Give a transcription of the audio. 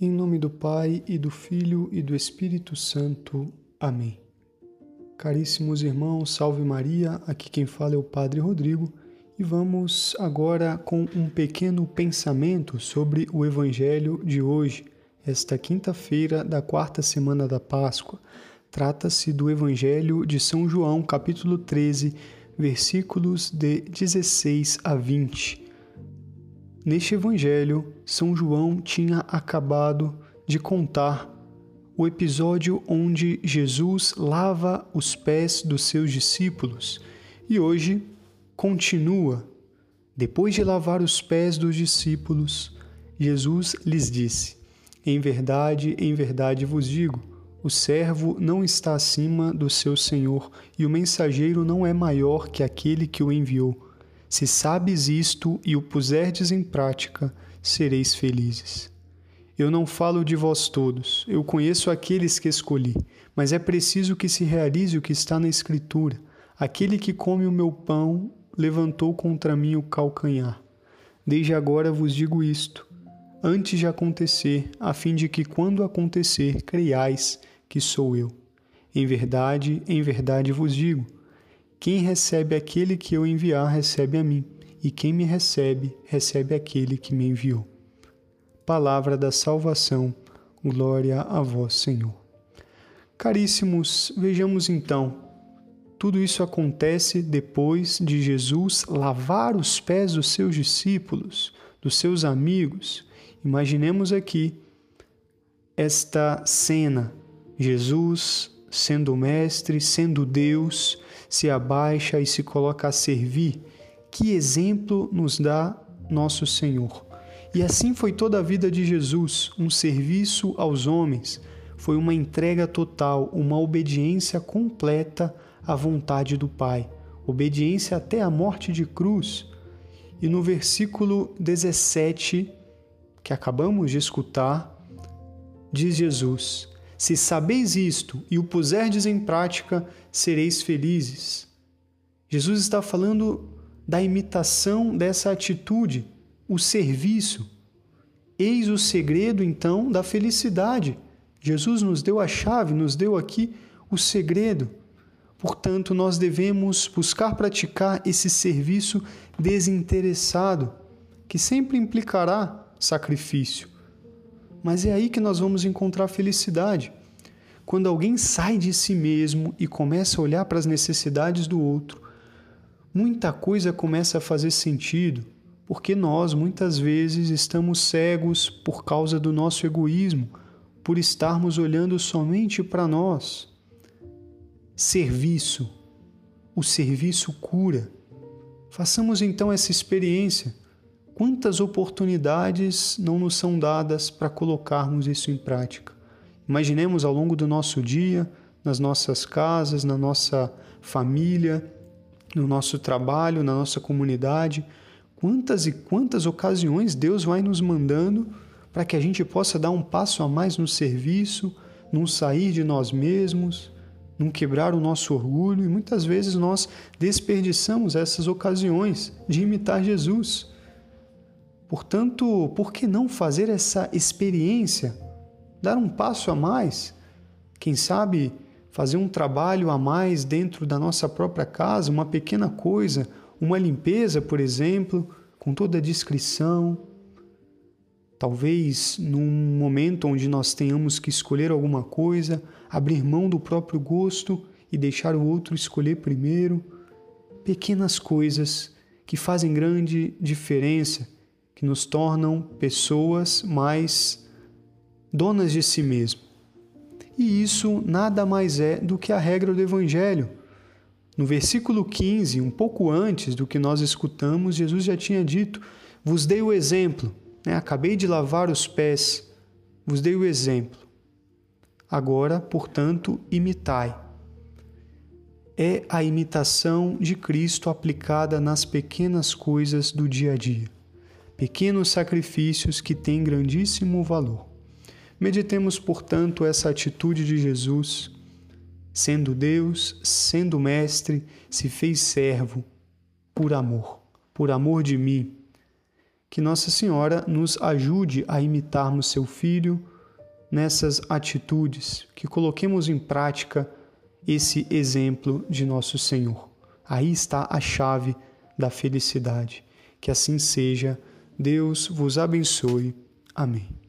Em nome do Pai e do Filho e do Espírito Santo. Amém. Caríssimos irmãos, salve Maria. Aqui quem fala é o Padre Rodrigo e vamos agora com um pequeno pensamento sobre o Evangelho de hoje, esta quinta-feira da quarta semana da Páscoa. Trata-se do Evangelho de São João, capítulo 13, versículos de 16 a 20. Neste evangelho, São João tinha acabado de contar o episódio onde Jesus lava os pés dos seus discípulos e hoje continua. Depois de lavar os pés dos discípulos, Jesus lhes disse: Em verdade, em verdade vos digo, o servo não está acima do seu senhor e o mensageiro não é maior que aquele que o enviou. Se sabes isto e o puserdes em prática, sereis felizes. Eu não falo de vós todos, eu conheço aqueles que escolhi, mas é preciso que se realize o que está na Escritura. Aquele que come o meu pão levantou contra mim o calcanhar. Desde agora vos digo isto, antes de acontecer, a fim de que, quando acontecer, creiais que sou eu. Em verdade, em verdade vos digo quem recebe aquele que eu enviar, recebe a mim, e quem me recebe, recebe aquele que me enviou. Palavra da salvação, glória a vós, Senhor. Caríssimos, vejamos então. Tudo isso acontece depois de Jesus lavar os pés dos seus discípulos, dos seus amigos. Imaginemos aqui esta cena: Jesus sendo mestre, sendo Deus, se abaixa e se coloca a servir. Que exemplo nos dá nosso Senhor? E assim foi toda a vida de Jesus, um serviço aos homens, foi uma entrega total, uma obediência completa à vontade do Pai, obediência até a morte de cruz. E no versículo 17, que acabamos de escutar, diz Jesus: Se sabeis isto e o puserdes em prática, sereis felizes. Jesus está falando da imitação dessa atitude, o serviço. Eis o segredo, então, da felicidade. Jesus nos deu a chave, nos deu aqui o segredo. Portanto, nós devemos buscar praticar esse serviço desinteressado, que sempre implicará sacrifício. Mas é aí que nós vamos encontrar felicidade. Quando alguém sai de si mesmo e começa a olhar para as necessidades do outro, muita coisa começa a fazer sentido, porque nós muitas vezes estamos cegos por causa do nosso egoísmo, por estarmos olhando somente para nós. Serviço. O serviço cura. Façamos então essa experiência. Quantas oportunidades não nos são dadas para colocarmos isso em prática? Imaginemos ao longo do nosso dia, nas nossas casas, na nossa família, no nosso trabalho, na nossa comunidade, quantas e quantas ocasiões Deus vai nos mandando para que a gente possa dar um passo a mais no serviço, não sair de nós mesmos, não quebrar o nosso orgulho e muitas vezes nós desperdiçamos essas ocasiões de imitar Jesus. Portanto, por que não fazer essa experiência, dar um passo a mais? Quem sabe fazer um trabalho a mais dentro da nossa própria casa, uma pequena coisa, uma limpeza, por exemplo, com toda a discrição. Talvez num momento onde nós tenhamos que escolher alguma coisa, abrir mão do próprio gosto e deixar o outro escolher primeiro. Pequenas coisas que fazem grande diferença, que nos tornam pessoas mais donas de si mesmo. E isso nada mais é do que a regra do Evangelho. No versículo 15, um pouco antes do que nós escutamos, Jesus já tinha dito: Vos dei o exemplo, né? acabei de lavar os pés, vos dei o exemplo. Agora, portanto, imitai. É a imitação de Cristo aplicada nas pequenas coisas do dia a dia, pequenos sacrifícios que têm grandíssimo valor. Meditemos, portanto, essa atitude de Jesus. Sendo Deus, sendo Mestre, se fez servo por amor, por amor de mim. Que Nossa Senhora nos ajude a imitarmos seu filho nessas atitudes, que coloquemos em prática esse exemplo de nosso Senhor. Aí está a chave da felicidade. Que assim seja. Deus vos abençoe. Amém.